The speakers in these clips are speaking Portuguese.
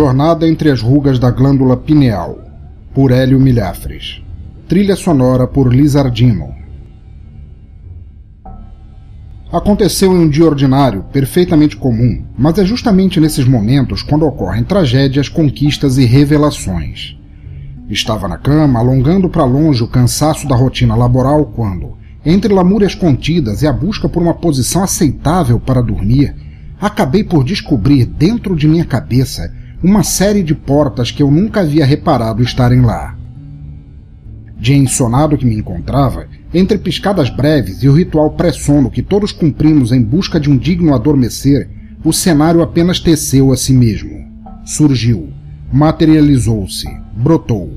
Jornada entre as rugas da glândula pineal, por Hélio Milhafres. Trilha sonora por Lizardino. Aconteceu em um dia ordinário, perfeitamente comum, mas é justamente nesses momentos quando ocorrem tragédias, conquistas e revelações. Estava na cama, alongando para longe o cansaço da rotina laboral quando, entre lamúrias contidas e a busca por uma posição aceitável para dormir, acabei por descobrir dentro de minha cabeça uma série de portas que eu nunca havia reparado estarem lá. De ensonado que me encontrava, entre piscadas breves e o ritual pré-sono que todos cumprimos em busca de um digno adormecer, o cenário apenas teceu a si mesmo. Surgiu, materializou-se, brotou.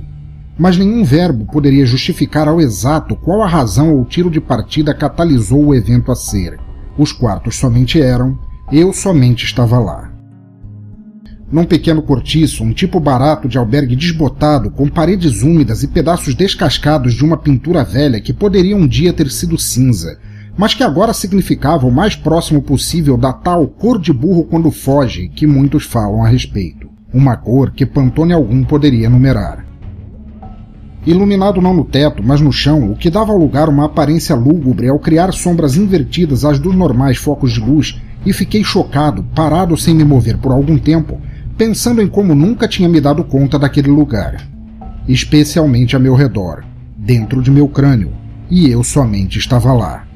Mas nenhum verbo poderia justificar ao exato qual a razão ou tiro de partida catalisou o evento a ser. Os quartos somente eram, eu somente estava lá num pequeno cortiço, um tipo barato de albergue desbotado, com paredes úmidas e pedaços descascados de uma pintura velha que poderia um dia ter sido cinza, mas que agora significava o mais próximo possível da tal cor de burro quando foge que muitos falam a respeito. Uma cor que Pantone algum poderia numerar. Iluminado não no teto, mas no chão, o que dava ao lugar uma aparência lúgubre ao criar sombras invertidas às dos normais focos de luz, e fiquei chocado, parado sem me mover por algum tempo, pensando em como nunca tinha me dado conta daquele lugar, especialmente a meu redor, dentro de meu crânio, e eu somente estava lá.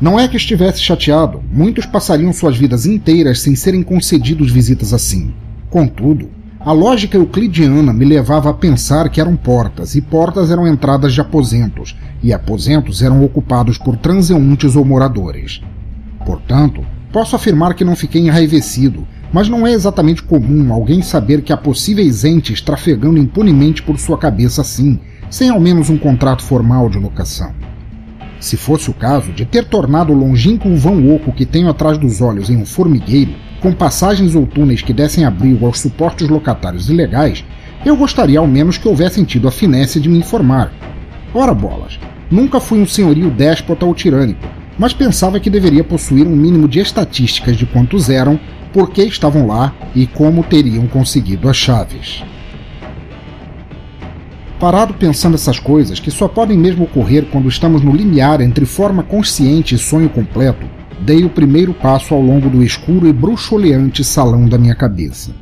Não é que estivesse chateado, muitos passariam suas vidas inteiras sem serem concedidos visitas assim. Contudo, a lógica euclidiana me levava a pensar que eram portas, e portas eram entradas de aposentos, e aposentos eram ocupados por transeuntes ou moradores. Portanto, Posso afirmar que não fiquei enraivecido, mas não é exatamente comum alguém saber que há possíveis entes trafegando impunemente por sua cabeça assim, sem ao menos um contrato formal de locação. Se fosse o caso de ter tornado o longínquo vão oco que tenho atrás dos olhos em um formigueiro, com passagens ou túneis que dessem abrigo aos suportes locatários ilegais, eu gostaria ao menos que houvessem tido a finesse de me informar. Ora bolas, nunca fui um senhorio déspota ou tirânico, mas pensava que deveria possuir um mínimo de estatísticas de quantos eram, por que estavam lá e como teriam conseguido as chaves. Parado pensando essas coisas, que só podem mesmo ocorrer quando estamos no limiar entre forma consciente e sonho completo, dei o primeiro passo ao longo do escuro e bruxuleante salão da minha cabeça.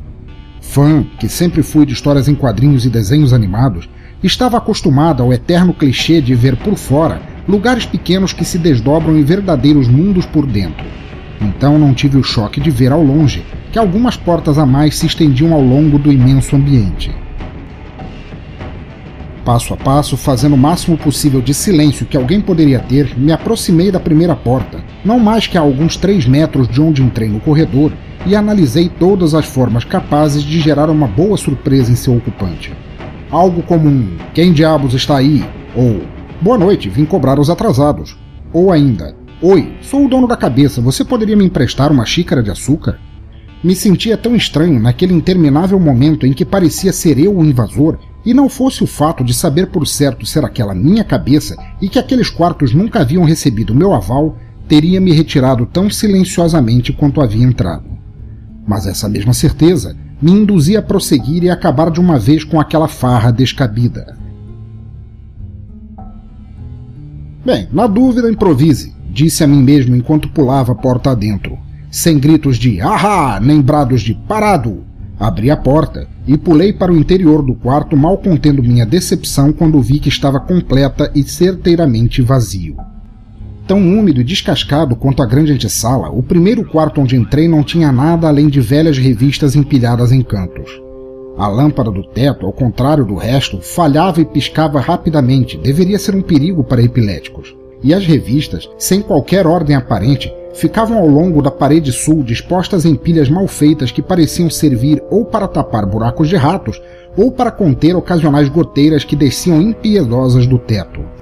Fã, que sempre fui de histórias em quadrinhos e desenhos animados, estava acostumado ao eterno clichê de ver por fora lugares pequenos que se desdobram em verdadeiros mundos por dentro. Então não tive o choque de ver ao longe que algumas portas a mais se estendiam ao longo do imenso ambiente. Passo a passo, fazendo o máximo possível de silêncio que alguém poderia ter, me aproximei da primeira porta, não mais que a alguns três metros de onde entrei no corredor, e analisei todas as formas capazes de gerar uma boa surpresa em seu ocupante. Algo como um Quem diabos está aí? ou Boa noite, vim cobrar os atrasados. Ou ainda, Oi, sou o dono da cabeça, você poderia me emprestar uma xícara de açúcar? Me sentia tão estranho naquele interminável momento em que parecia ser eu o invasor, e não fosse o fato de saber por certo ser aquela minha cabeça e que aqueles quartos nunca haviam recebido meu aval, teria me retirado tão silenciosamente quanto havia entrado. Mas essa mesma certeza me induzia a prosseguir e acabar de uma vez com aquela farra descabida. Bem, na dúvida, improvise, disse a mim mesmo enquanto pulava a porta adentro. Sem gritos de ahá, nem brados de parado. Abri a porta e pulei para o interior do quarto, mal contendo minha decepção quando vi que estava completa e certeiramente vazio. Tão úmido e descascado quanto a grande antessala, o primeiro quarto onde entrei não tinha nada além de velhas revistas empilhadas em cantos. A lâmpada do teto, ao contrário do resto, falhava e piscava rapidamente, deveria ser um perigo para epiléticos. E as revistas, sem qualquer ordem aparente, ficavam ao longo da parede sul dispostas em pilhas mal feitas que pareciam servir ou para tapar buracos de ratos ou para conter ocasionais goteiras que desciam impiedosas do teto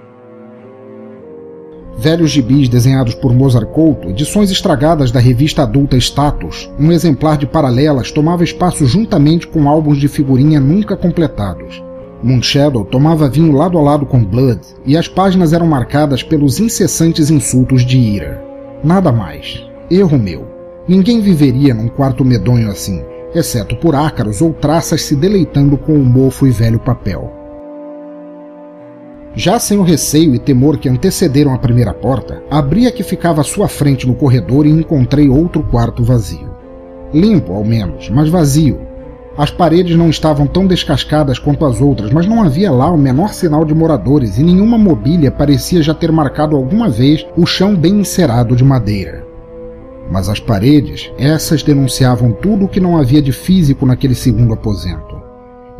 velhos gibis desenhados por Mozart Couto, edições estragadas da revista adulta Status, um exemplar de paralelas tomava espaço juntamente com álbuns de figurinha nunca completados. Moonshadow tomava vinho lado a lado com Blood, e as páginas eram marcadas pelos incessantes insultos de ira. Nada mais. Erro meu. Ninguém viveria num quarto medonho assim, exceto por ácaros ou traças se deleitando com o mofo e velho papel. Já sem o receio e temor que antecederam a primeira porta, abri a que ficava à sua frente no corredor e encontrei outro quarto vazio. Limpo, ao menos, mas vazio. As paredes não estavam tão descascadas quanto as outras, mas não havia lá o menor sinal de moradores e nenhuma mobília parecia já ter marcado alguma vez o chão bem encerado de madeira. Mas as paredes, essas denunciavam tudo o que não havia de físico naquele segundo aposento.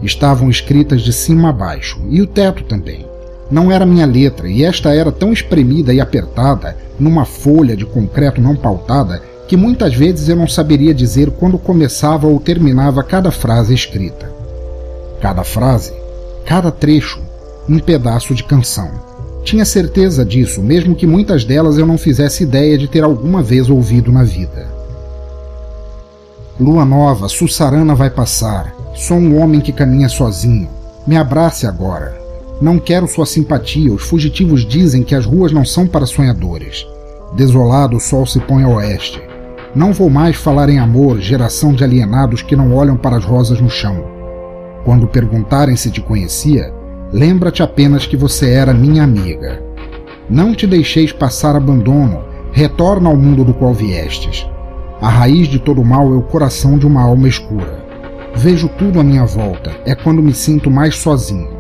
Estavam escritas de cima a baixo, e o teto também. Não era minha letra, e esta era tão espremida e apertada, numa folha de concreto não pautada, que muitas vezes eu não saberia dizer quando começava ou terminava cada frase escrita. Cada frase, cada trecho, um pedaço de canção. Tinha certeza disso, mesmo que muitas delas eu não fizesse ideia de ter alguma vez ouvido na vida. Lua nova, Sussarana vai passar. Sou um homem que caminha sozinho. Me abrace agora. Não quero sua simpatia. Os fugitivos dizem que as ruas não são para sonhadores. Desolado, o sol se põe a oeste. Não vou mais falar em amor, geração de alienados que não olham para as rosas no chão. Quando perguntarem se te conhecia, lembra-te apenas que você era minha amiga. Não te deixeis passar abandono, retorna ao mundo do qual viestes. A raiz de todo mal é o coração de uma alma escura. Vejo tudo à minha volta, é quando me sinto mais sozinho.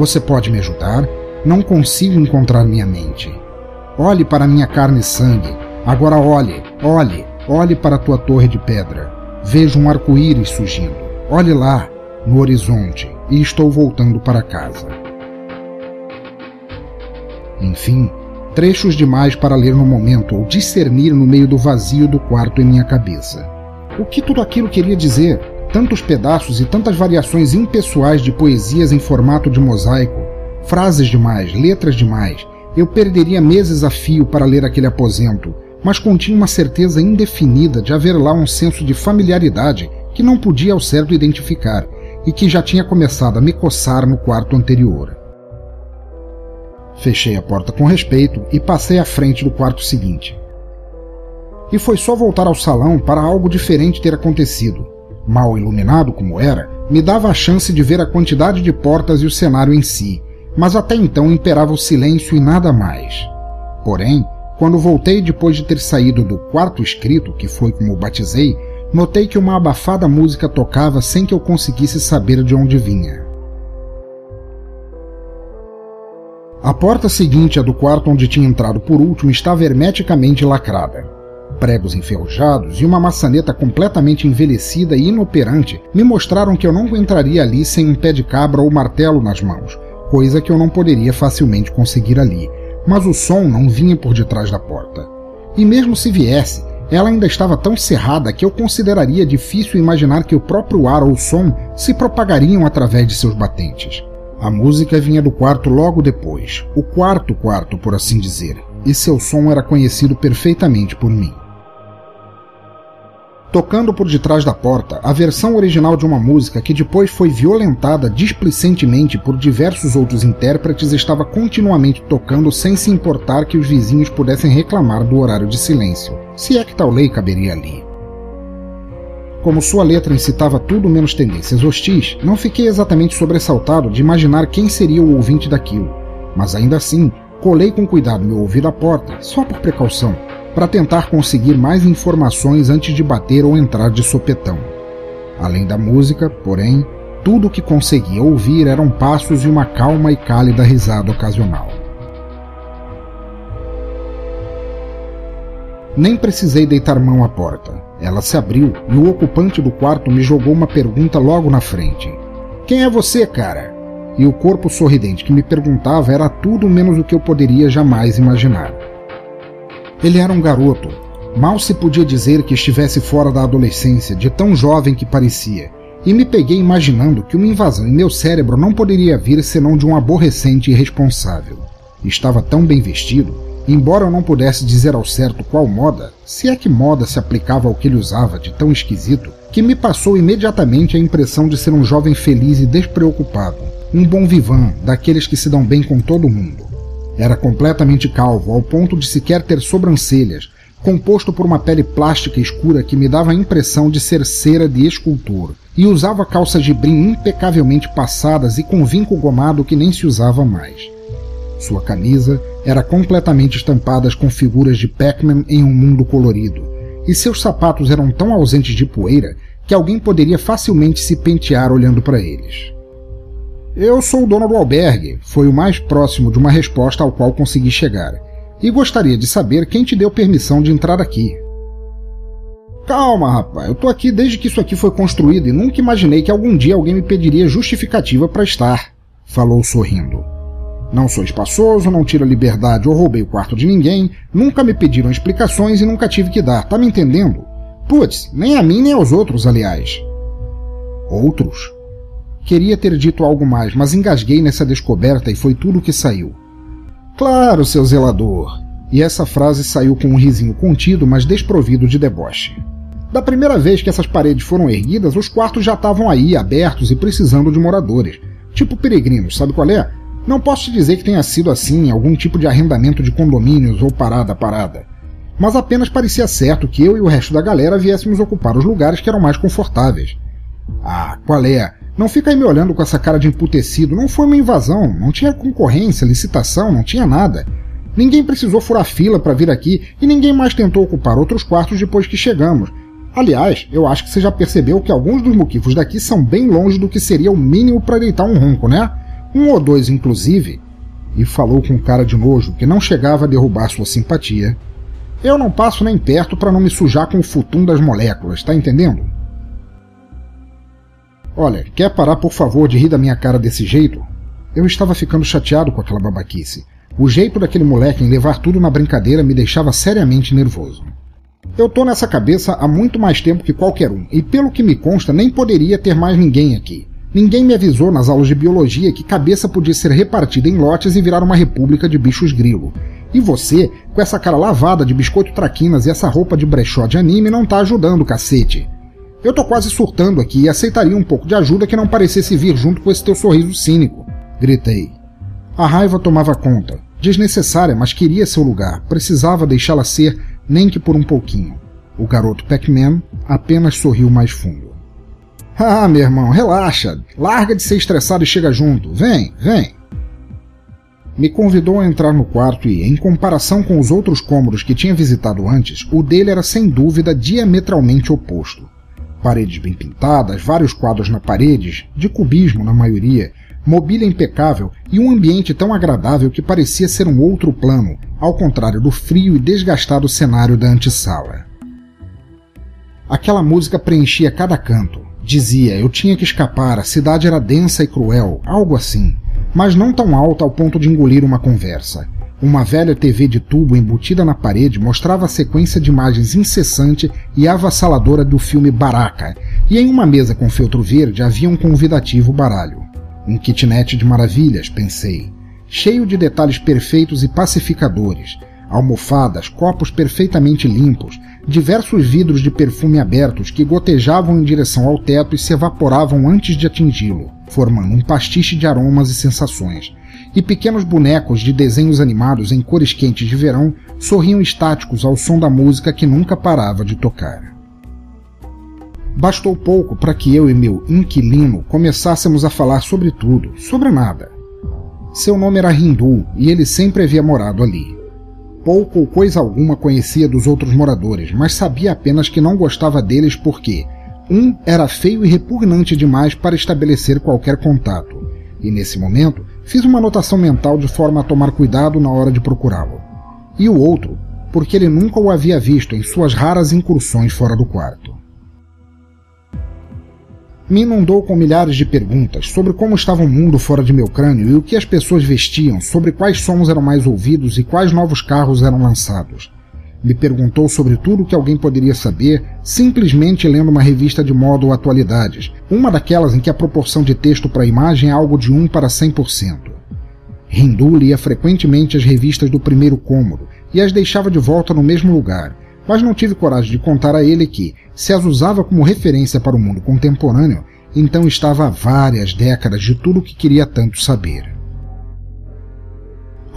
Você pode me ajudar? Não consigo encontrar minha mente. Olhe para minha carne e sangue. Agora olhe, olhe, olhe para a tua torre de pedra. Vejo um arco-íris surgindo. Olhe lá, no horizonte, e estou voltando para casa. Enfim, trechos demais para ler no momento ou discernir no meio do vazio do quarto em minha cabeça. O que tudo aquilo queria dizer? Tantos pedaços e tantas variações impessoais de poesias em formato de mosaico, frases demais, letras demais. Eu perderia meses a fio para ler aquele aposento, mas continha uma certeza indefinida de haver lá um senso de familiaridade que não podia ao certo identificar e que já tinha começado a me coçar no quarto anterior. Fechei a porta com respeito e passei à frente do quarto seguinte. E foi só voltar ao salão para algo diferente ter acontecido mal iluminado como era, me dava a chance de ver a quantidade de portas e o cenário em si, mas até então imperava o silêncio e nada mais. Porém, quando voltei depois de ter saído do quarto escrito, que foi como batizei, notei que uma abafada música tocava sem que eu conseguisse saber de onde vinha. A porta seguinte à do quarto onde tinha entrado por último estava hermeticamente lacrada pregos enferrujados e uma maçaneta completamente envelhecida e inoperante me mostraram que eu não entraria ali sem um pé de cabra ou martelo nas mãos, coisa que eu não poderia facilmente conseguir ali. Mas o som não vinha por detrás da porta. E mesmo se viesse, ela ainda estava tão cerrada que eu consideraria difícil imaginar que o próprio ar ou som se propagariam através de seus batentes. A música vinha do quarto logo depois, o quarto quarto, por assim dizer, e seu som era conhecido perfeitamente por mim tocando por detrás da porta a versão original de uma música que depois foi violentada displicentemente por diversos outros intérpretes estava continuamente tocando sem se importar que os vizinhos pudessem reclamar do horário de silêncio, se é que tal lei caberia ali. Como sua letra incitava tudo menos tendências hostis, não fiquei exatamente sobressaltado de imaginar quem seria o ouvinte daquilo, mas ainda assim, colei com cuidado meu ouvido à porta, só por precaução, para tentar conseguir mais informações antes de bater ou entrar de sopetão. Além da música, porém, tudo o que conseguia ouvir eram passos e uma calma e cálida risada ocasional. Nem precisei deitar mão à porta. Ela se abriu e o ocupante do quarto me jogou uma pergunta logo na frente. Quem é você, cara? E o corpo sorridente que me perguntava era tudo menos o que eu poderia jamais imaginar. Ele era um garoto. Mal se podia dizer que estivesse fora da adolescência, de tão jovem que parecia, e me peguei imaginando que uma invasão em meu cérebro não poderia vir senão de um aborrecente irresponsável. Estava tão bem vestido, embora eu não pudesse dizer ao certo qual moda, se é que moda se aplicava ao que ele usava de tão esquisito, que me passou imediatamente a impressão de ser um jovem feliz e despreocupado, um bom vivan, daqueles que se dão bem com todo mundo. Era completamente calvo, ao ponto de sequer ter sobrancelhas, composto por uma pele plástica escura que me dava a impressão de ser cera de escultor, e usava calças de brim impecavelmente passadas e com vinco gomado que nem se usava mais. Sua camisa era completamente estampada com figuras de Pac-Man em um mundo colorido, e seus sapatos eram tão ausentes de poeira que alguém poderia facilmente se pentear olhando para eles. Eu sou o dono do albergue, foi o mais próximo de uma resposta ao qual consegui chegar, e gostaria de saber quem te deu permissão de entrar aqui. Calma, rapaz, eu tô aqui desde que isso aqui foi construído e nunca imaginei que algum dia alguém me pediria justificativa para estar, falou sorrindo. Não sou espaçoso, não tiro a liberdade ou roubei o quarto de ninguém, nunca me pediram explicações e nunca tive que dar, tá me entendendo? Putz, nem a mim nem aos outros, aliás. Outros? Queria ter dito algo mais, mas engasguei nessa descoberta e foi tudo o que saiu. Claro, seu zelador. E essa frase saiu com um risinho contido, mas desprovido de deboche. Da primeira vez que essas paredes foram erguidas, os quartos já estavam aí, abertos e precisando de moradores. Tipo peregrinos, sabe qual é? Não posso te dizer que tenha sido assim, algum tipo de arrendamento de condomínios ou parada parada. Mas apenas parecia certo que eu e o resto da galera viéssemos ocupar os lugares que eram mais confortáveis. Ah, qual é? Não fica aí me olhando com essa cara de emputecido. Não foi uma invasão, não tinha concorrência, licitação, não tinha nada. Ninguém precisou furar fila para vir aqui e ninguém mais tentou ocupar outros quartos depois que chegamos. Aliás, eu acho que você já percebeu que alguns dos moquifos daqui são bem longe do que seria o mínimo para deitar um ronco, né? Um ou dois, inclusive. E falou com cara de nojo que não chegava a derrubar sua simpatia. Eu não passo nem perto para não me sujar com o futum das moléculas, tá entendendo? Olha, quer parar por favor de rir da minha cara desse jeito? Eu estava ficando chateado com aquela babaquice. O jeito daquele moleque em levar tudo na brincadeira me deixava seriamente nervoso. Eu tô nessa cabeça há muito mais tempo que qualquer um, e pelo que me consta, nem poderia ter mais ninguém aqui. Ninguém me avisou nas aulas de biologia que cabeça podia ser repartida em lotes e virar uma república de bichos grilo. E você, com essa cara lavada de biscoito traquinas e essa roupa de brechó de anime, não tá ajudando, cacete. Eu tô quase surtando aqui e aceitaria um pouco de ajuda que não parecesse vir junto com esse teu sorriso cínico. Gritei. A raiva tomava conta. Desnecessária, mas queria seu lugar. Precisava deixá-la ser, nem que por um pouquinho. O garoto Pac-Man apenas sorriu mais fundo. Ah, meu irmão, relaxa. Larga de ser estressado e chega junto. Vem, vem. Me convidou a entrar no quarto e, em comparação com os outros cômodos que tinha visitado antes, o dele era sem dúvida diametralmente oposto paredes bem pintadas, vários quadros na paredes, de cubismo na maioria, mobília impecável e um ambiente tão agradável que parecia ser um outro plano, ao contrário do frio e desgastado cenário da antessala. Aquela música preenchia cada canto. Dizia, eu tinha que escapar, a cidade era densa e cruel, algo assim, mas não tão alta ao ponto de engolir uma conversa. Uma velha TV de tubo embutida na parede mostrava a sequência de imagens incessante e avassaladora do filme Baraka, e em uma mesa com feltro verde havia um convidativo baralho. Um kitnet de maravilhas, pensei, cheio de detalhes perfeitos e pacificadores, almofadas, copos perfeitamente limpos, diversos vidros de perfume abertos que gotejavam em direção ao teto e se evaporavam antes de atingi-lo, formando um pastiche de aromas e sensações e pequenos bonecos de desenhos animados em cores quentes de verão sorriam estáticos ao som da música que nunca parava de tocar. Bastou pouco para que eu e meu inquilino começássemos a falar sobre tudo, sobre nada. Seu nome era Hindu e ele sempre havia morado ali. Pouco ou coisa alguma conhecia dos outros moradores, mas sabia apenas que não gostava deles porque um era feio e repugnante demais para estabelecer qualquer contato, e nesse momento Fiz uma anotação mental de forma a tomar cuidado na hora de procurá-lo. E o outro porque ele nunca o havia visto em suas raras incursões fora do quarto. Me inundou com milhares de perguntas sobre como estava o mundo fora de meu crânio e o que as pessoas vestiam, sobre quais sons eram mais ouvidos e quais novos carros eram lançados. Me perguntou sobre tudo o que alguém poderia saber simplesmente lendo uma revista de moda ou atualidades, uma daquelas em que a proporção de texto para imagem é algo de 1 para 100%. Hindu lia frequentemente as revistas do primeiro cômodo e as deixava de volta no mesmo lugar, mas não tive coragem de contar a ele que, se as usava como referência para o mundo contemporâneo, então estava há várias décadas de tudo o que queria tanto saber.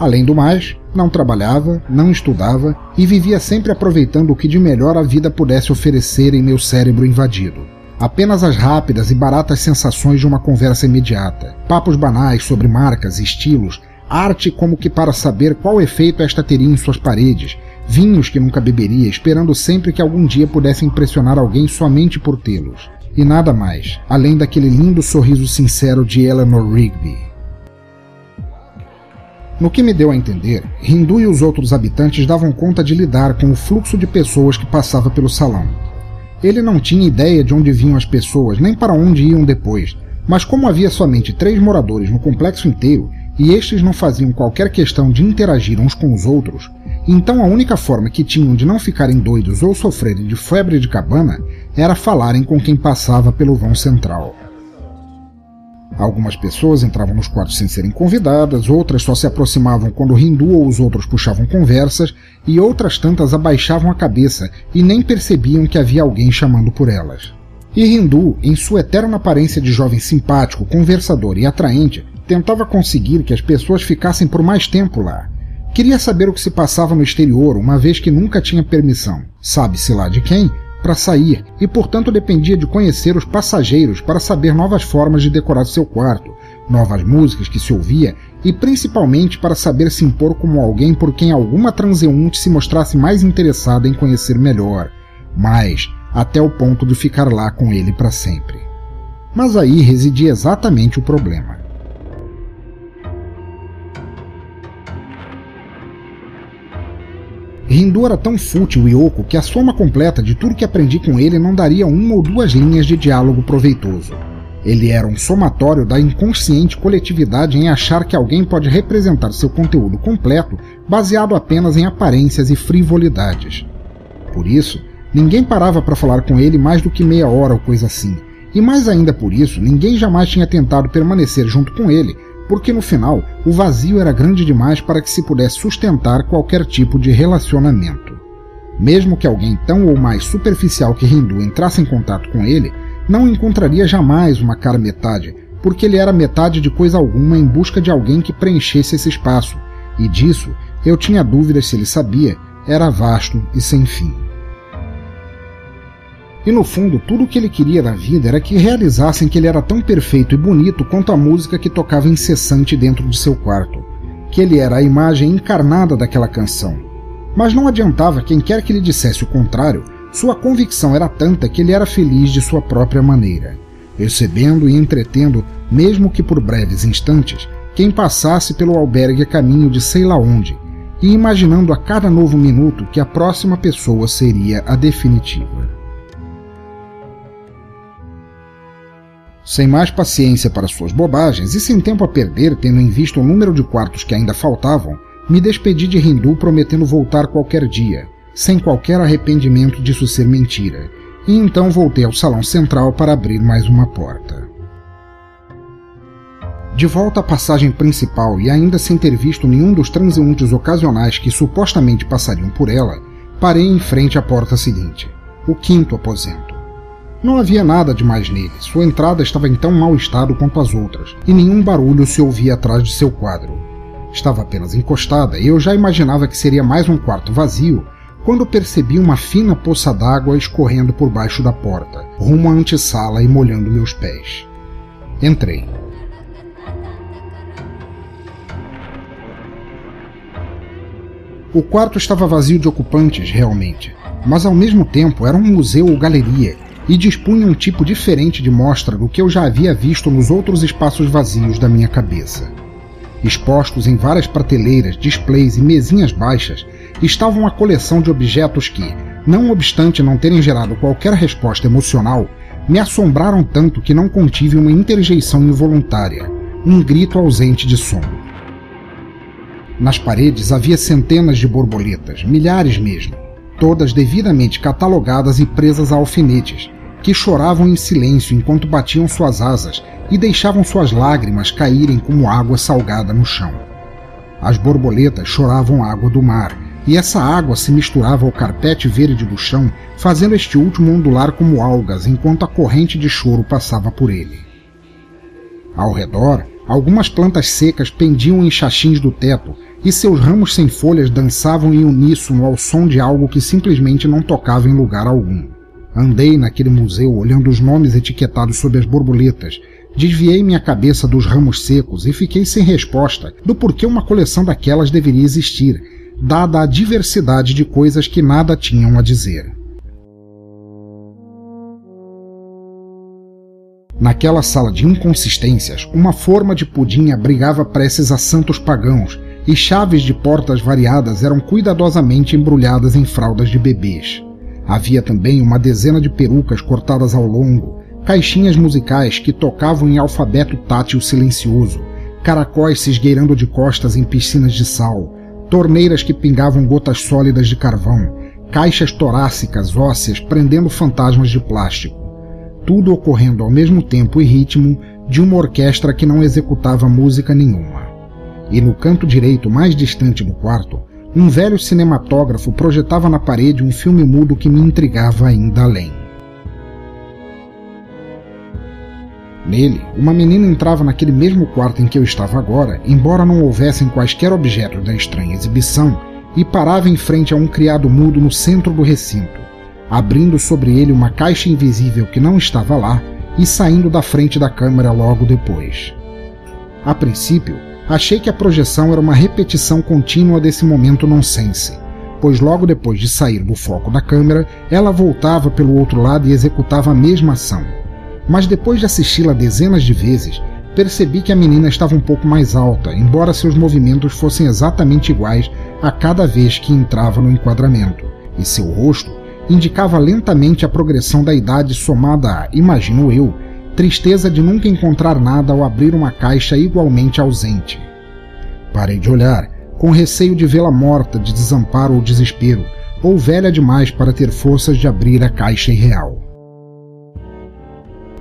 Além do mais, não trabalhava, não estudava e vivia sempre aproveitando o que de melhor a vida pudesse oferecer em meu cérebro invadido. Apenas as rápidas e baratas sensações de uma conversa imediata, papos banais sobre marcas estilos, arte como que para saber qual efeito esta teria em suas paredes, vinhos que nunca beberia, esperando sempre que algum dia pudesse impressionar alguém somente por tê-los. E nada mais, além daquele lindo sorriso sincero de Eleanor Rigby. No que me deu a entender, Hindu e os outros habitantes davam conta de lidar com o fluxo de pessoas que passava pelo salão. Ele não tinha ideia de onde vinham as pessoas, nem para onde iam depois, mas como havia somente três moradores no complexo inteiro, e estes não faziam qualquer questão de interagir uns com os outros, então a única forma que tinham de não ficarem doidos ou sofrerem de febre de cabana era falarem com quem passava pelo vão central. Algumas pessoas entravam nos quartos sem serem convidadas, outras só se aproximavam quando hindu ou os outros puxavam conversas, e outras tantas abaixavam a cabeça e nem percebiam que havia alguém chamando por elas. E Hindu, em sua eterna aparência de jovem simpático, conversador e atraente, tentava conseguir que as pessoas ficassem por mais tempo lá. Queria saber o que se passava no exterior, uma vez que nunca tinha permissão, sabe-se lá de quem, para sair e, portanto, dependia de conhecer os passageiros para saber novas formas de decorar seu quarto, novas músicas que se ouvia e principalmente para saber se impor como alguém por quem alguma transeunte se mostrasse mais interessada em conhecer melhor, mais até o ponto de ficar lá com ele para sempre. Mas aí residia exatamente o problema. Hindu era tão fútil e oco que a soma completa de tudo que aprendi com ele não daria uma ou duas linhas de diálogo proveitoso. Ele era um somatório da inconsciente coletividade em achar que alguém pode representar seu conteúdo completo baseado apenas em aparências e frivolidades. Por isso, ninguém parava para falar com ele mais do que meia hora ou coisa assim, e mais ainda por isso, ninguém jamais tinha tentado permanecer junto com ele porque no final o vazio era grande demais para que se pudesse sustentar qualquer tipo de relacionamento. Mesmo que alguém tão ou mais superficial que Hindu entrasse em contato com ele, não encontraria jamais uma cara metade, porque ele era metade de coisa alguma em busca de alguém que preenchesse esse espaço, e disso eu tinha dúvidas se ele sabia, era vasto e sem fim. E no fundo, tudo o que ele queria da vida era que realizassem que ele era tão perfeito e bonito quanto a música que tocava incessante dentro de seu quarto, que ele era a imagem encarnada daquela canção. Mas não adiantava quem quer que lhe dissesse o contrário, sua convicção era tanta que ele era feliz de sua própria maneira, recebendo e entretendo, mesmo que por breves instantes, quem passasse pelo albergue a caminho de sei lá onde, e imaginando a cada novo minuto que a próxima pessoa seria a definitiva. Sem mais paciência para suas bobagens e sem tempo a perder, tendo em vista o número de quartos que ainda faltavam, me despedi de Hindu prometendo voltar qualquer dia, sem qualquer arrependimento disso ser mentira, e então voltei ao salão central para abrir mais uma porta. De volta à passagem principal e ainda sem ter visto nenhum dos transeuntes ocasionais que supostamente passariam por ela, parei em frente à porta seguinte, o quinto aposento. Não havia nada de mais nele, sua entrada estava em tão mau estado quanto as outras, e nenhum barulho se ouvia atrás de seu quadro. Estava apenas encostada e eu já imaginava que seria mais um quarto vazio quando percebi uma fina poça d'água escorrendo por baixo da porta, rumo à antessala e molhando meus pés. Entrei. O quarto estava vazio de ocupantes, realmente, mas ao mesmo tempo era um museu ou galeria e dispunha um tipo diferente de mostra do que eu já havia visto nos outros espaços vazios da minha cabeça. Expostos em várias prateleiras, displays e mesinhas baixas, estava uma coleção de objetos que, não obstante não terem gerado qualquer resposta emocional, me assombraram tanto que não contive uma interjeição involuntária, um grito ausente de som. Nas paredes havia centenas de borboletas, milhares mesmo, todas devidamente catalogadas e presas a alfinetes, que choravam em silêncio enquanto batiam suas asas e deixavam suas lágrimas caírem como água salgada no chão. As borboletas choravam água do mar, e essa água se misturava ao carpete verde do chão, fazendo este último ondular como algas enquanto a corrente de choro passava por ele. Ao redor, algumas plantas secas pendiam em chachins do teto, e seus ramos sem folhas dançavam em uníssono ao som de algo que simplesmente não tocava em lugar algum. Andei naquele museu olhando os nomes etiquetados sob as borboletas Desviei minha cabeça dos ramos secos e fiquei sem resposta do porquê uma coleção daquelas deveria existir, dada a diversidade de coisas que nada tinham a dizer. Naquela sala de inconsistências, uma forma de pudim abrigava preces a santos pagãos e chaves de portas variadas eram cuidadosamente embrulhadas em fraldas de bebês. Havia também uma dezena de perucas cortadas ao longo, caixinhas musicais que tocavam em alfabeto tátil silencioso, caracóis se esgueirando de costas em piscinas de sal, torneiras que pingavam gotas sólidas de carvão, caixas torácicas ósseas prendendo fantasmas de plástico. Tudo ocorrendo ao mesmo tempo e ritmo de uma orquestra que não executava música nenhuma. E no canto direito mais distante do quarto, um velho cinematógrafo projetava na parede um filme mudo que me intrigava ainda além. Nele, uma menina entrava naquele mesmo quarto em que eu estava agora, embora não houvessem quaisquer objetos da estranha exibição, e parava em frente a um criado mudo no centro do recinto, abrindo sobre ele uma caixa invisível que não estava lá e saindo da frente da câmera logo depois. A princípio, achei que a projeção era uma repetição contínua desse momento nonsense, pois logo depois de sair do foco da câmera, ela voltava pelo outro lado e executava a mesma ação mas depois de assisti-la dezenas de vezes, percebi que a menina estava um pouco mais alta, embora seus movimentos fossem exatamente iguais a cada vez que entrava no enquadramento, e seu rosto indicava lentamente a progressão da idade somada a, imagino eu, tristeza de nunca encontrar nada ao abrir uma caixa igualmente ausente. Parei de olhar, com receio de vê-la morta de desamparo ou desespero, ou velha demais para ter forças de abrir a caixa irreal.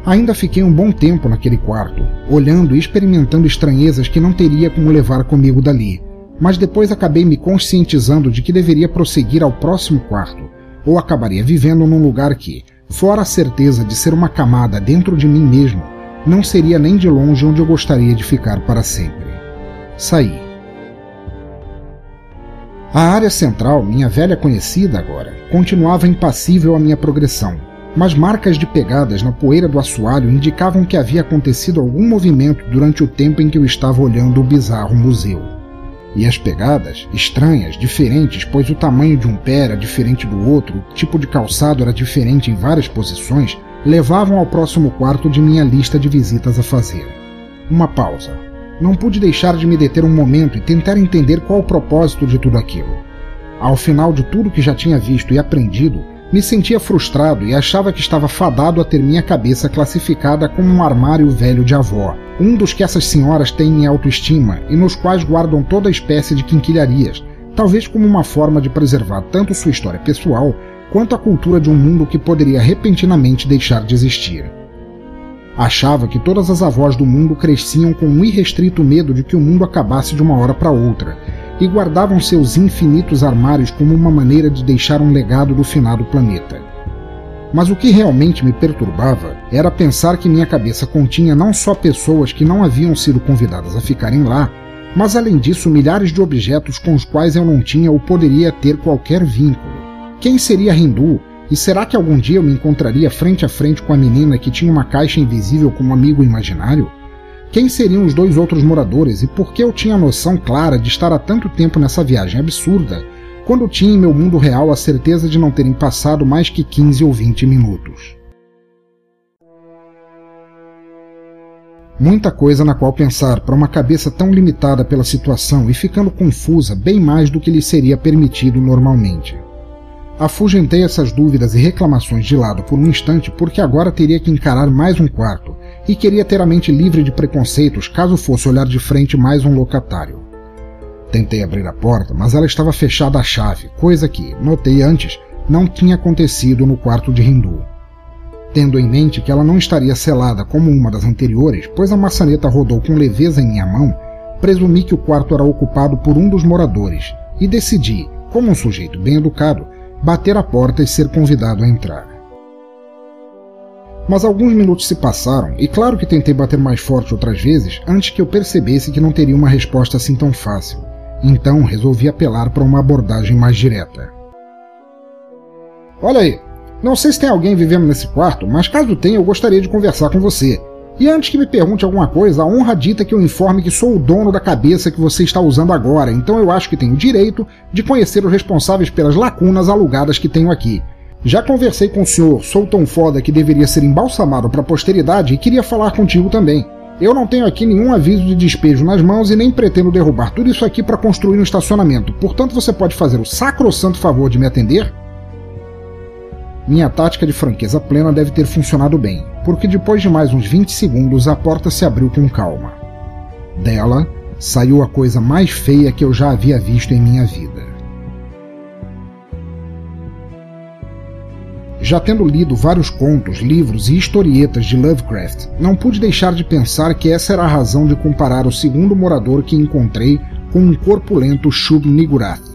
Ainda fiquei um bom tempo naquele quarto, olhando e experimentando estranhezas que não teria como levar comigo dali, mas depois acabei me conscientizando de que deveria prosseguir ao próximo quarto, ou acabaria vivendo num lugar que, fora a certeza de ser uma camada dentro de mim mesmo, não seria nem de longe onde eu gostaria de ficar para sempre. Saí. A área central, minha velha conhecida agora, continuava impassível à minha progressão mas marcas de pegadas na poeira do assoalho indicavam que havia acontecido algum movimento durante o tempo em que eu estava olhando o bizarro museu. E as pegadas, estranhas, diferentes, pois o tamanho de um pé era diferente do outro, o tipo de calçado era diferente em várias posições, levavam ao próximo quarto de minha lista de visitas a fazer. Uma pausa. Não pude deixar de me deter um momento e tentar entender qual o propósito de tudo aquilo. Ao final de tudo que já tinha visto e aprendido, me sentia frustrado e achava que estava fadado a ter minha cabeça classificada como um armário velho de avó, um dos que essas senhoras têm em autoestima e nos quais guardam toda espécie de quinquilharias, talvez como uma forma de preservar tanto sua história pessoal quanto a cultura de um mundo que poderia repentinamente deixar de existir. Achava que todas as avós do mundo cresciam com um irrestrito medo de que o mundo acabasse de uma hora para outra, e guardavam seus infinitos armários como uma maneira de deixar um legado do finado planeta. Mas o que realmente me perturbava era pensar que minha cabeça continha não só pessoas que não haviam sido convidadas a ficarem lá, mas além disso milhares de objetos com os quais eu não tinha ou poderia ter qualquer vínculo. Quem seria Hindu? E será que algum dia eu me encontraria frente a frente com a menina que tinha uma caixa invisível como amigo imaginário? Quem seriam os dois outros moradores e por que eu tinha a noção clara de estar há tanto tempo nessa viagem absurda, quando tinha em meu mundo real a certeza de não terem passado mais que 15 ou 20 minutos? Muita coisa na qual pensar para uma cabeça tão limitada pela situação e ficando confusa bem mais do que lhe seria permitido normalmente. Afugentei essas dúvidas e reclamações de lado por um instante porque agora teria que encarar mais um quarto e queria ter a mente livre de preconceitos caso fosse olhar de frente mais um locatário. Tentei abrir a porta, mas ela estava fechada à chave, coisa que, notei antes, não tinha acontecido no quarto de Hindu. Tendo em mente que ela não estaria selada como uma das anteriores, pois a maçaneta rodou com leveza em minha mão, presumi que o quarto era ocupado por um dos moradores e decidi, como um sujeito bem educado, bater a porta e ser convidado a entrar. Mas alguns minutos se passaram, e claro que tentei bater mais forte outras vezes antes que eu percebesse que não teria uma resposta assim tão fácil. Então resolvi apelar para uma abordagem mais direta. Olha aí, não sei se tem alguém vivendo nesse quarto, mas caso tenha, eu gostaria de conversar com você. E antes que me pergunte alguma coisa, a honra dita que eu informe que sou o dono da cabeça que você está usando agora, então eu acho que tenho direito de conhecer os responsáveis pelas lacunas alugadas que tenho aqui. Já conversei com o senhor, sou tão foda que deveria ser embalsamado para a posteridade e queria falar contigo também. Eu não tenho aqui nenhum aviso de despejo nas mãos e nem pretendo derrubar tudo isso aqui para construir um estacionamento, portanto você pode fazer o sacrosanto favor de me atender? Minha tática de franqueza plena deve ter funcionado bem, porque depois de mais uns 20 segundos a porta se abriu com calma. Dela saiu a coisa mais feia que eu já havia visto em minha vida. Já tendo lido vários contos, livros e historietas de Lovecraft, não pude deixar de pensar que essa era a razão de comparar o segundo morador que encontrei com um corpulento Shub Nigurath.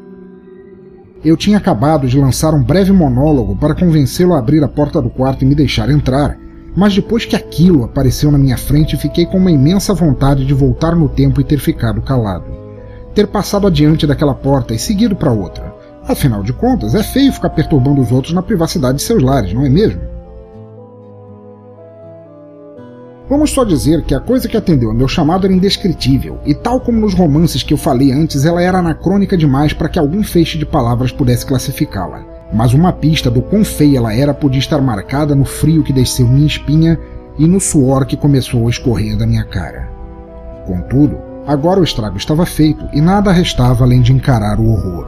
Eu tinha acabado de lançar um breve monólogo para convencê-lo a abrir a porta do quarto e me deixar entrar, mas depois que aquilo apareceu na minha frente, fiquei com uma imensa vontade de voltar no tempo e ter ficado calado. Ter passado adiante daquela porta e seguido para outra. Afinal de contas, é feio ficar perturbando os outros na privacidade de seus lares, não é mesmo? Vamos só dizer que a coisa que atendeu ao meu chamado era indescritível, e tal como nos romances que eu falei antes, ela era anacrônica demais para que algum feixe de palavras pudesse classificá-la. Mas uma pista do quão feia ela era podia estar marcada no frio que desceu minha espinha e no suor que começou a escorrer da minha cara. Contudo, agora o estrago estava feito e nada restava além de encarar o horror.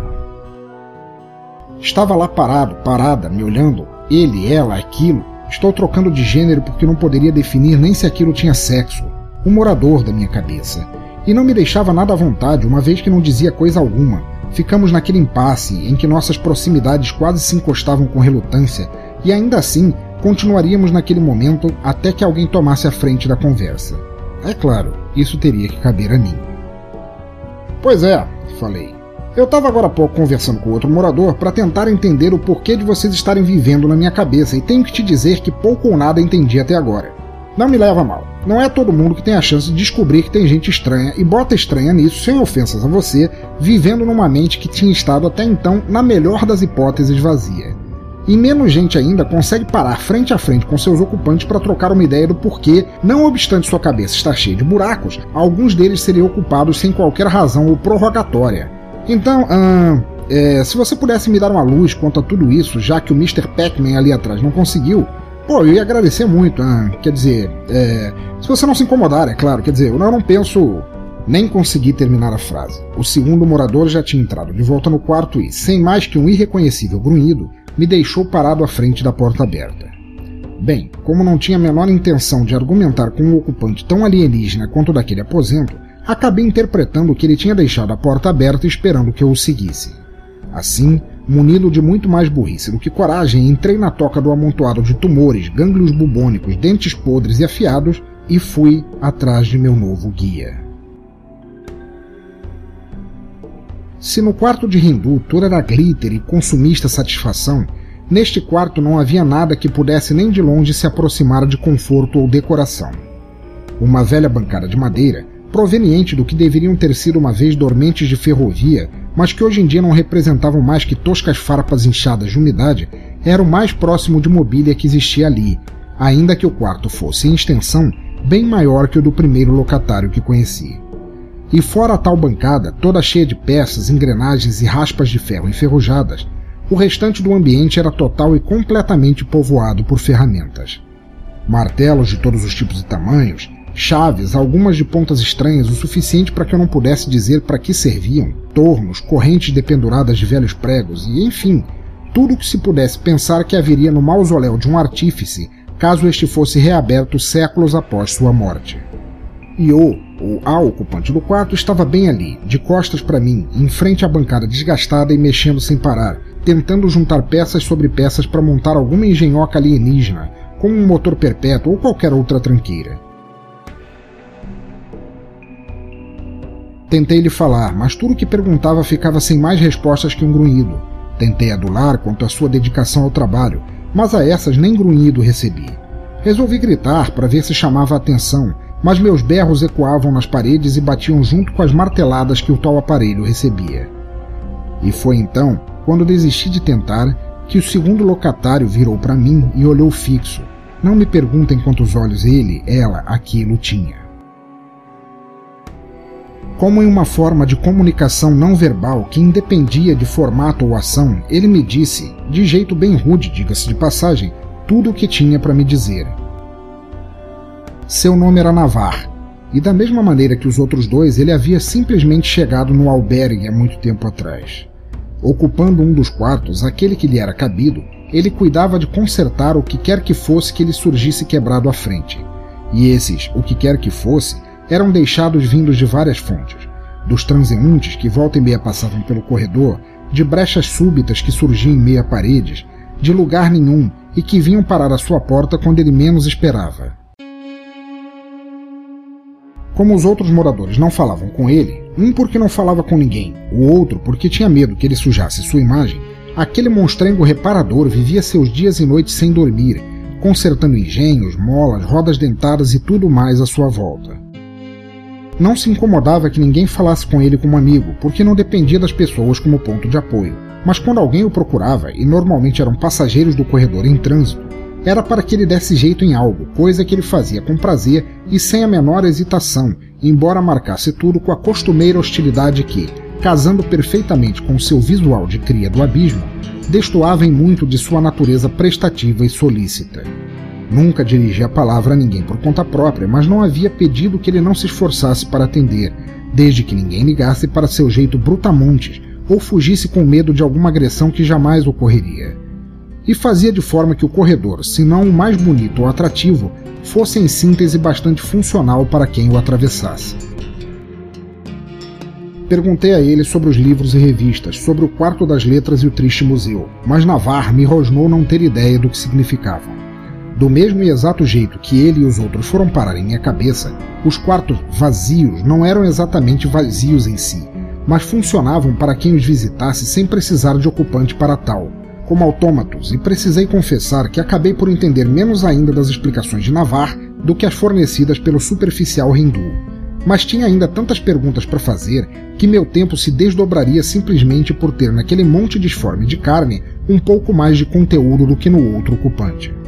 Estava lá parado, parada, me olhando, ele, ela, aquilo, Estou trocando de gênero porque não poderia definir nem se aquilo tinha sexo. Um morador da minha cabeça. E não me deixava nada à vontade, uma vez que não dizia coisa alguma. Ficamos naquele impasse em que nossas proximidades quase se encostavam com relutância, e ainda assim continuaríamos naquele momento até que alguém tomasse a frente da conversa. É claro, isso teria que caber a mim. Pois é, falei. Eu estava agora há pouco conversando com outro morador para tentar entender o porquê de vocês estarem vivendo na minha cabeça e tenho que te dizer que pouco ou nada entendi até agora. Não me leva mal. Não é todo mundo que tem a chance de descobrir que tem gente estranha e bota estranha nisso, sem ofensas a você, vivendo numa mente que tinha estado até então, na melhor das hipóteses, vazia. E menos gente ainda consegue parar frente a frente com seus ocupantes para trocar uma ideia do porquê, não obstante sua cabeça estar cheia de buracos, alguns deles seriam ocupados sem qualquer razão ou prorrogatória então, é, se você pudesse me dar uma luz quanto a tudo isso, já que o Mr. Pac-Man ali atrás não conseguiu, pô, eu ia agradecer muito. quer dizer, é, se você não se incomodar, é claro, quer dizer, eu não penso. Nem consegui terminar a frase. O segundo morador já tinha entrado de volta no quarto e, sem mais que um irreconhecível grunhido, me deixou parado à frente da porta aberta. Bem, como não tinha a menor intenção de argumentar com um ocupante tão alienígena quanto daquele aposento, acabei interpretando que ele tinha deixado a porta aberta esperando que eu o seguisse. Assim, munido de muito mais burrice do que coragem, entrei na toca do amontoado de tumores, gânglios bubônicos, dentes podres e afiados e fui atrás de meu novo guia. Se no quarto de Hindu tudo era glitter e consumista satisfação, neste quarto não havia nada que pudesse nem de longe se aproximar de conforto ou decoração. Uma velha bancada de madeira, proveniente do que deveriam ter sido uma vez dormentes de ferrovia, mas que hoje em dia não representavam mais que toscas farpas inchadas de umidade, era o mais próximo de mobília que existia ali, ainda que o quarto fosse, em extensão, bem maior que o do primeiro locatário que conheci. E fora a tal bancada, toda cheia de peças, engrenagens e raspas de ferro enferrujadas, o restante do ambiente era total e completamente povoado por ferramentas. Martelos de todos os tipos e tamanhos, chaves, algumas de pontas estranhas o suficiente para que eu não pudesse dizer para que serviam, tornos, correntes dependuradas de velhos pregos e, enfim, tudo o que se pudesse pensar que haveria no mausoléu de um artífice caso este fosse reaberto séculos após sua morte. E o, ou a ocupante do quarto, estava bem ali, de costas para mim, em frente à bancada desgastada e mexendo sem parar, tentando juntar peças sobre peças para montar alguma engenhoca alienígena, como um motor perpétuo ou qualquer outra tranqueira. Tentei lhe falar, mas tudo o que perguntava ficava sem mais respostas que um grunhido. Tentei adular quanto à sua dedicação ao trabalho, mas a essas nem grunhido recebi. Resolvi gritar para ver se chamava a atenção, mas meus berros ecoavam nas paredes e batiam junto com as marteladas que o tal aparelho recebia. E foi então, quando desisti de tentar, que o segundo locatário virou para mim e olhou fixo. Não me perguntem quantos olhos ele, ela, aquilo tinha. Como em uma forma de comunicação não verbal que independia de formato ou ação, ele me disse, de jeito bem rude, diga-se de passagem, tudo o que tinha para me dizer. Seu nome era Navar, e da mesma maneira que os outros dois, ele havia simplesmente chegado no albergue há muito tempo atrás. Ocupando um dos quartos, aquele que lhe era cabido, ele cuidava de consertar o que quer que fosse que lhe surgisse quebrado à frente. E esses, o que quer que fosse, eram deixados vindos de várias fontes, dos transeuntes que volta e meia passavam pelo corredor, de brechas súbitas que surgiam em meia paredes, de lugar nenhum e que vinham parar à sua porta quando ele menos esperava. Como os outros moradores não falavam com ele, um porque não falava com ninguém, o outro porque tinha medo que ele sujasse sua imagem, aquele monstrengo reparador vivia seus dias e noites sem dormir, consertando engenhos, molas, rodas dentadas e tudo mais à sua volta. Não se incomodava que ninguém falasse com ele como amigo, porque não dependia das pessoas como ponto de apoio. Mas quando alguém o procurava, e normalmente eram passageiros do corredor em trânsito, era para que ele desse jeito em algo, coisa que ele fazia com prazer e sem a menor hesitação, embora marcasse tudo com a costumeira hostilidade que, casando perfeitamente com seu visual de cria do abismo, destoava em muito de sua natureza prestativa e solícita. Nunca dirigia a palavra a ninguém por conta própria, mas não havia pedido que ele não se esforçasse para atender, desde que ninguém ligasse para seu jeito brutamontes ou fugisse com medo de alguma agressão que jamais ocorreria. E fazia de forma que o corredor, se não o mais bonito ou atrativo, fosse em síntese bastante funcional para quem o atravessasse. Perguntei a ele sobre os livros e revistas, sobre o quarto das letras e o triste museu, mas Navar me rosnou não ter ideia do que significavam. Do mesmo e exato jeito que ele e os outros foram parar em minha cabeça, os quartos vazios não eram exatamente vazios em si, mas funcionavam para quem os visitasse sem precisar de ocupante para tal, como autômatos, e precisei confessar que acabei por entender menos ainda das explicações de Navar do que as fornecidas pelo superficial hindu. Mas tinha ainda tantas perguntas para fazer que meu tempo se desdobraria simplesmente por ter naquele monte disforme de carne um pouco mais de conteúdo do que no outro ocupante.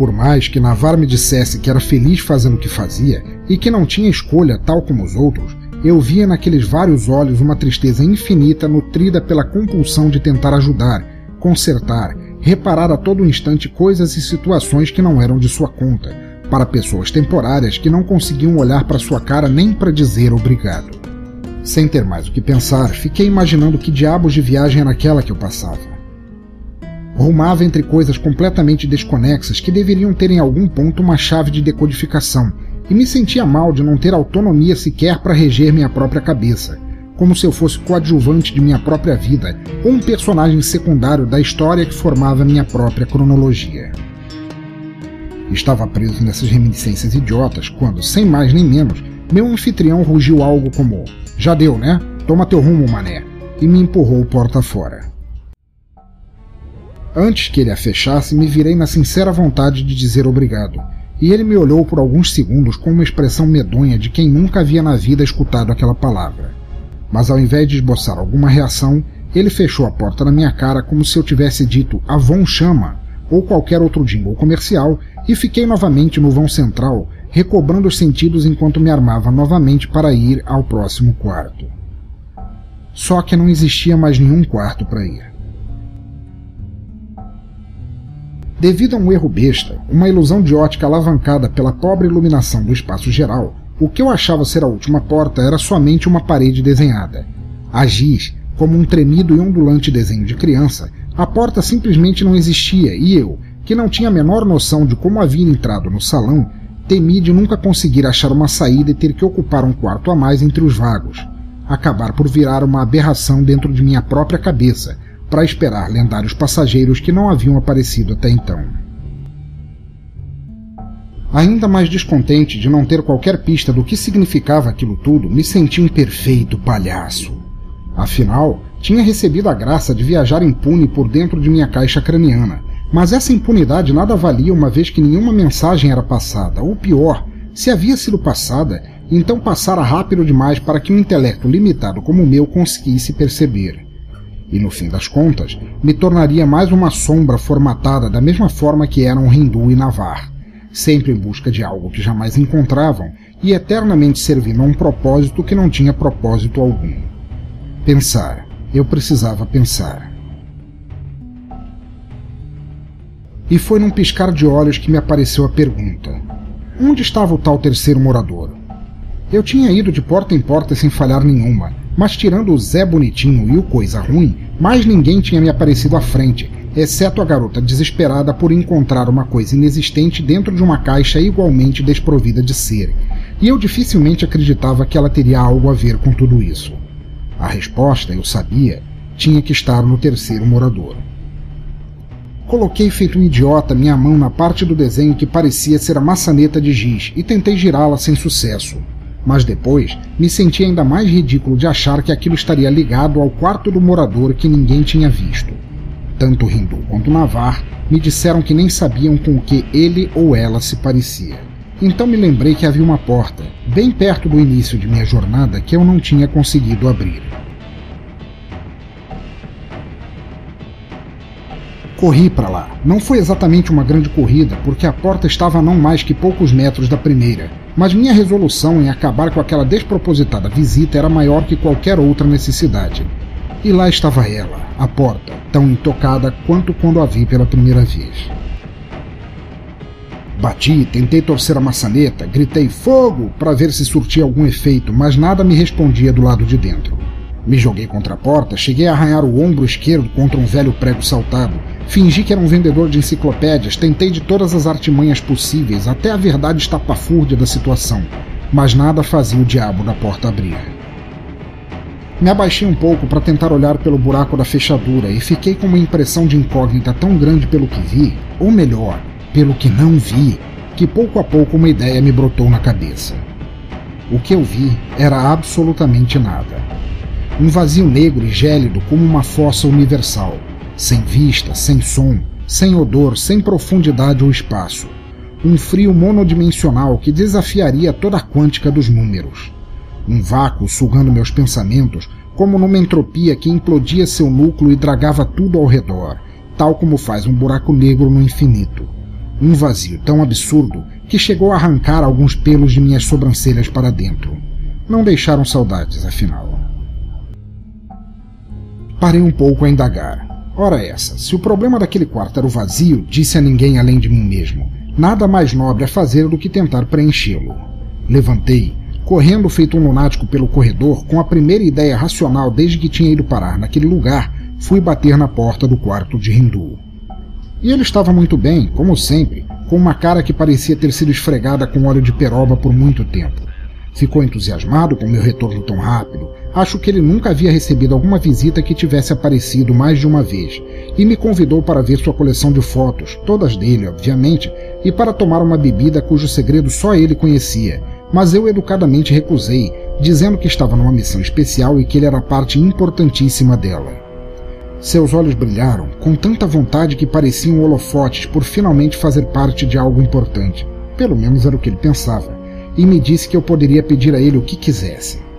Por mais que Navar me dissesse que era feliz fazendo o que fazia e que não tinha escolha tal como os outros, eu via naqueles vários olhos uma tristeza infinita nutrida pela compulsão de tentar ajudar, consertar, reparar a todo instante coisas e situações que não eram de sua conta, para pessoas temporárias que não conseguiam olhar para sua cara nem para dizer obrigado. Sem ter mais o que pensar, fiquei imaginando que diabos de viagem era aquela que eu passava rumava entre coisas completamente desconexas que deveriam ter em algum ponto uma chave de decodificação, e me sentia mal de não ter autonomia sequer para reger minha própria cabeça, como se eu fosse coadjuvante de minha própria vida ou um personagem secundário da história que formava minha própria cronologia. Estava preso nessas reminiscências idiotas quando, sem mais nem menos, meu anfitrião rugiu algo como: Já deu, né? Toma teu rumo, mané, e me empurrou porta fora. Antes que ele a fechasse, me virei na sincera vontade de dizer obrigado, e ele me olhou por alguns segundos com uma expressão medonha de quem nunca havia na vida escutado aquela palavra. Mas ao invés de esboçar alguma reação, ele fechou a porta na minha cara como se eu tivesse dito Avon chama ou qualquer outro jingle comercial e fiquei novamente no vão central, recobrando os sentidos enquanto me armava novamente para ir ao próximo quarto. Só que não existia mais nenhum quarto para ir. Devido a um erro besta, uma ilusão de ótica alavancada pela pobre iluminação do espaço geral, o que eu achava ser a última porta era somente uma parede desenhada. A giz, como um tremido e ondulante desenho de criança, a porta simplesmente não existia e eu, que não tinha a menor noção de como havia entrado no salão, temi de nunca conseguir achar uma saída e ter que ocupar um quarto a mais entre os vagos. Acabar por virar uma aberração dentro de minha própria cabeça, para esperar lendários passageiros que não haviam aparecido até então. Ainda mais descontente de não ter qualquer pista do que significava aquilo tudo, me senti um perfeito palhaço. Afinal, tinha recebido a graça de viajar impune por dentro de minha caixa craniana, mas essa impunidade nada valia uma vez que nenhuma mensagem era passada, ou pior, se havia sido passada, então passara rápido demais para que um intelecto limitado como o meu conseguisse perceber e no fim das contas, me tornaria mais uma sombra formatada da mesma forma que eram Hindu e Navar, sempre em busca de algo que jamais encontravam e eternamente servindo a um propósito que não tinha propósito algum. Pensar. Eu precisava pensar. E foi num piscar de olhos que me apareceu a pergunta: Onde estava o tal terceiro morador? Eu tinha ido de porta em porta sem falhar nenhuma, mas tirando o Zé Bonitinho e o Coisa Ruim, mais ninguém tinha me aparecido à frente, exceto a garota desesperada por encontrar uma coisa inexistente dentro de uma caixa igualmente desprovida de ser, e eu dificilmente acreditava que ela teria algo a ver com tudo isso. A resposta, eu sabia, tinha que estar no terceiro morador. Coloquei feito um idiota minha mão na parte do desenho que parecia ser a maçaneta de giz e tentei girá-la sem sucesso. Mas depois me senti ainda mais ridículo de achar que aquilo estaria ligado ao quarto do morador que ninguém tinha visto. Tanto Hindu quanto Navar me disseram que nem sabiam com o que ele ou ela se parecia. Então me lembrei que havia uma porta, bem perto do início de minha jornada, que eu não tinha conseguido abrir. Corri para lá. Não foi exatamente uma grande corrida, porque a porta estava a não mais que poucos metros da primeira, mas minha resolução em acabar com aquela despropositada visita era maior que qualquer outra necessidade. E lá estava ela, a porta, tão intocada quanto quando a vi pela primeira vez. Bati, tentei torcer a maçaneta, gritei fogo para ver se surtia algum efeito, mas nada me respondia do lado de dentro. Me joguei contra a porta, cheguei a arranhar o ombro esquerdo contra um velho prego saltado. Fingi que era um vendedor de enciclopédias, tentei de todas as artimanhas possíveis, até a verdade estapafúrdia da situação. Mas nada fazia o diabo da porta abrir. Me abaixei um pouco para tentar olhar pelo buraco da fechadura e fiquei com uma impressão de incógnita tão grande pelo que vi, ou melhor, pelo que não vi, que pouco a pouco uma ideia me brotou na cabeça. O que eu vi era absolutamente nada um vazio negro e gélido como uma fossa universal, sem vista, sem som, sem odor, sem profundidade ou espaço. Um frio monodimensional que desafiaria toda a quântica dos números. Um vácuo sugando meus pensamentos, como numa entropia que implodia seu núcleo e dragava tudo ao redor, tal como faz um buraco negro no infinito. Um vazio tão absurdo que chegou a arrancar alguns pelos de minhas sobrancelhas para dentro. Não deixaram saudades, afinal. Parei um pouco a indagar. Ora essa, se o problema daquele quarto era o vazio, disse a ninguém além de mim mesmo, nada mais nobre a fazer do que tentar preenchê-lo. Levantei, correndo feito um lunático pelo corredor, com a primeira ideia racional desde que tinha ido parar naquele lugar, fui bater na porta do quarto de Hindu. E ele estava muito bem, como sempre, com uma cara que parecia ter sido esfregada com óleo de peroba por muito tempo. Ficou entusiasmado com meu retorno tão rápido. Acho que ele nunca havia recebido alguma visita que tivesse aparecido mais de uma vez, e me convidou para ver sua coleção de fotos, todas dele, obviamente, e para tomar uma bebida cujo segredo só ele conhecia, mas eu educadamente recusei, dizendo que estava numa missão especial e que ele era parte importantíssima dela. Seus olhos brilharam, com tanta vontade que pareciam holofotes por finalmente fazer parte de algo importante. Pelo menos era o que ele pensava e me disse que eu poderia pedir a ele o que quisesse.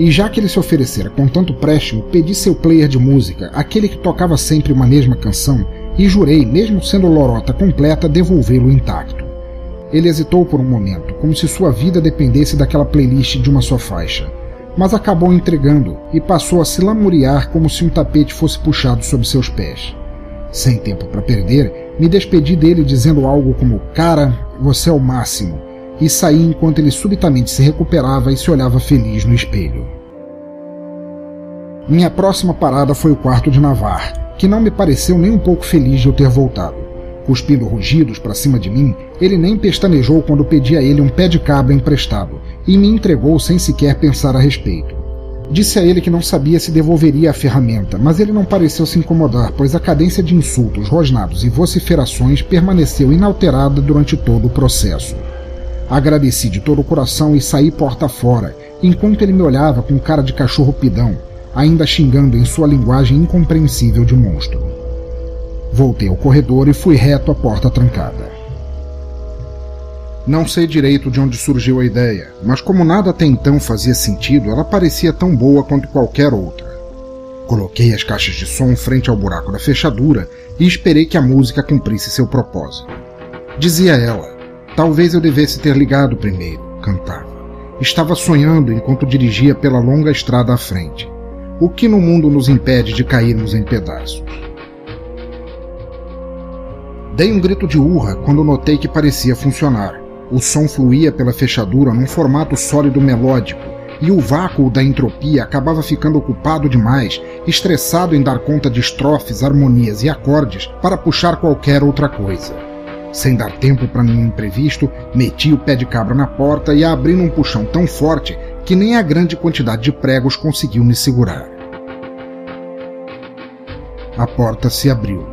E já que ele se oferecera com tanto préstimo, pedi seu player de música, aquele que tocava sempre uma mesma canção, e jurei, mesmo sendo lorota completa, devolvê-lo intacto. Ele hesitou por um momento, como se sua vida dependesse daquela playlist de uma só faixa, mas acabou entregando e passou a se lamuriar como se um tapete fosse puxado sob seus pés. Sem tempo para perder, me despedi dele dizendo algo como: Cara, você é o máximo, e saí enquanto ele subitamente se recuperava e se olhava feliz no espelho. Minha próxima parada foi o quarto de Navar, que não me pareceu nem um pouco feliz de eu ter voltado. Cuspindo rugidos para cima de mim, ele nem pestanejou quando pedi a ele um pé de cabra emprestado e me entregou sem sequer pensar a respeito. Disse a ele que não sabia se devolveria a ferramenta, mas ele não pareceu se incomodar, pois a cadência de insultos, rosnados e vociferações permaneceu inalterada durante todo o processo. Agradeci de todo o coração e saí porta fora, enquanto ele me olhava com cara de cachorro pidão, ainda xingando em sua linguagem incompreensível de monstro. Voltei ao corredor e fui reto à porta trancada. Não sei direito de onde surgiu a ideia, mas como nada até então fazia sentido, ela parecia tão boa quanto qualquer outra. Coloquei as caixas de som frente ao buraco da fechadura e esperei que a música cumprisse seu propósito. Dizia ela: Talvez eu devesse ter ligado primeiro, cantava. Estava sonhando enquanto dirigia pela longa estrada à frente. O que no mundo nos impede de cairmos em pedaços? Dei um grito de urra quando notei que parecia funcionar. O som fluía pela fechadura num formato sólido melódico, e o vácuo da entropia acabava ficando ocupado demais, estressado em dar conta de estrofes, harmonias e acordes para puxar qualquer outra coisa. Sem dar tempo para nenhum imprevisto, meti o pé de cabra na porta e abri num puxão tão forte que nem a grande quantidade de pregos conseguiu me segurar. A porta se abriu,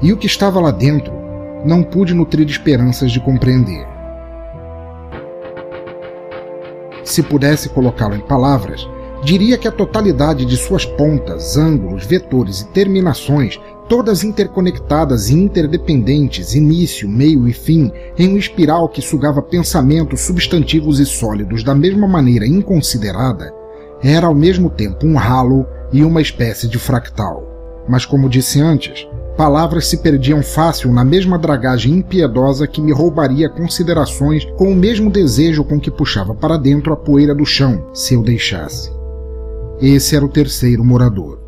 e o que estava lá dentro não pude nutrir esperanças de compreender. Se pudesse colocá-lo em palavras, diria que a totalidade de suas pontas, ângulos, vetores e terminações, todas interconectadas e interdependentes, início, meio e fim, em um espiral que sugava pensamentos substantivos e sólidos da mesma maneira inconsiderada, era ao mesmo tempo um ralo e uma espécie de fractal. Mas como disse antes, Palavras se perdiam fácil na mesma dragagem impiedosa que me roubaria considerações com o mesmo desejo com que puxava para dentro a poeira do chão, se eu deixasse. Esse era o terceiro morador.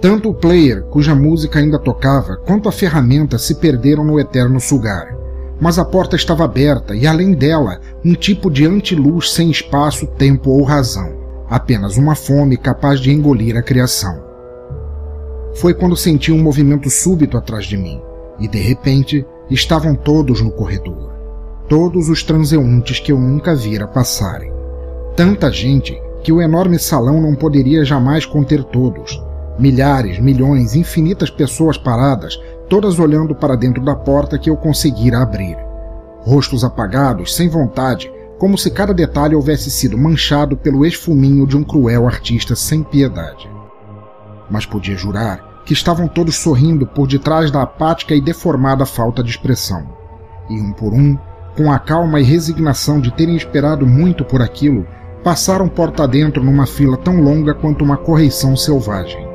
Tanto o player, cuja música ainda tocava, quanto a ferramenta se perderam no eterno sugar mas a porta estava aberta e, além dela, um tipo de antiluz sem espaço, tempo ou razão apenas uma fome capaz de engolir a criação. Foi quando senti um movimento súbito atrás de mim, e de repente estavam todos no corredor. Todos os transeuntes que eu nunca vira passarem. Tanta gente que o enorme salão não poderia jamais conter todos. Milhares, milhões, infinitas pessoas paradas, todas olhando para dentro da porta que eu conseguira abrir. Rostos apagados, sem vontade, como se cada detalhe houvesse sido manchado pelo esfuminho de um cruel artista sem piedade. Mas podia jurar que estavam todos sorrindo por detrás da apática e deformada falta de expressão. E um por um, com a calma e resignação de terem esperado muito por aquilo, passaram porta dentro numa fila tão longa quanto uma correição selvagem.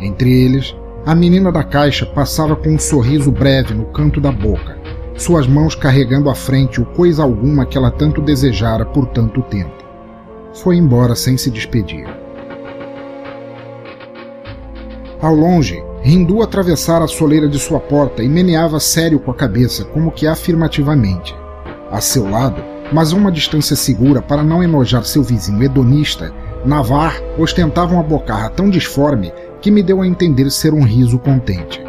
Entre eles, a menina da caixa passava com um sorriso breve no canto da boca, suas mãos carregando à frente o coisa alguma que ela tanto desejara por tanto tempo. Foi embora sem se despedir. Ao longe, Rindu atravessara a soleira de sua porta e meneava sério com a cabeça, como que afirmativamente. A seu lado, mas a uma distância segura para não enojar seu vizinho hedonista, Navar ostentava uma bocarra tão disforme que me deu a entender ser um riso contente.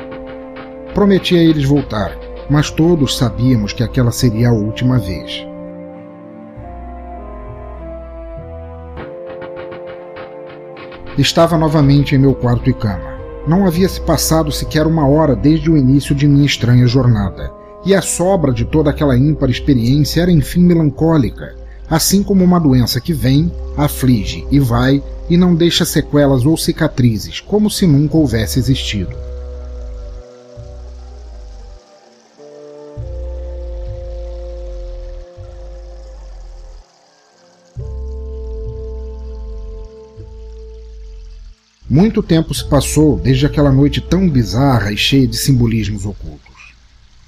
Prometi a eles voltar, mas todos sabíamos que aquela seria a última vez. Estava novamente em meu quarto e cama. Não havia se passado sequer uma hora desde o início de minha estranha jornada, e a sobra de toda aquela ímpar experiência era enfim melancólica, assim como uma doença que vem, aflige e vai e não deixa sequelas ou cicatrizes, como se nunca houvesse existido. Muito tempo se passou desde aquela noite tão bizarra e cheia de simbolismos ocultos.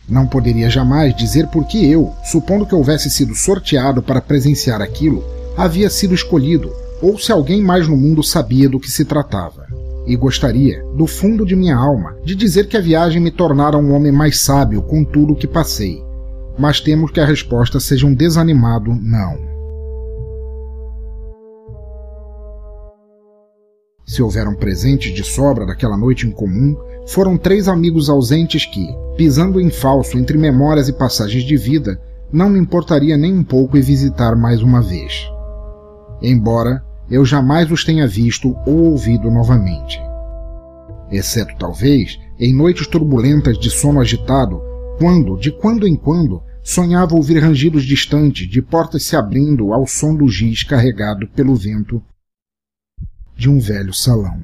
Não poderia jamais dizer por que eu, supondo que houvesse sido sorteado para presenciar aquilo, havia sido escolhido, ou se alguém mais no mundo sabia do que se tratava. E gostaria, do fundo de minha alma, de dizer que a viagem me tornara um homem mais sábio com tudo o que passei. Mas temo que a resposta seja um desanimado não. Se houveram presentes de sobra daquela noite incomum, foram três amigos ausentes que, pisando em falso entre memórias e passagens de vida, não me importaria nem um pouco em visitar mais uma vez. Embora eu jamais os tenha visto ou ouvido novamente. Exceto, talvez, em noites turbulentas de sono agitado, quando, de quando em quando, sonhava ouvir rangidos distantes de portas se abrindo ao som do giz carregado pelo vento de um velho salão.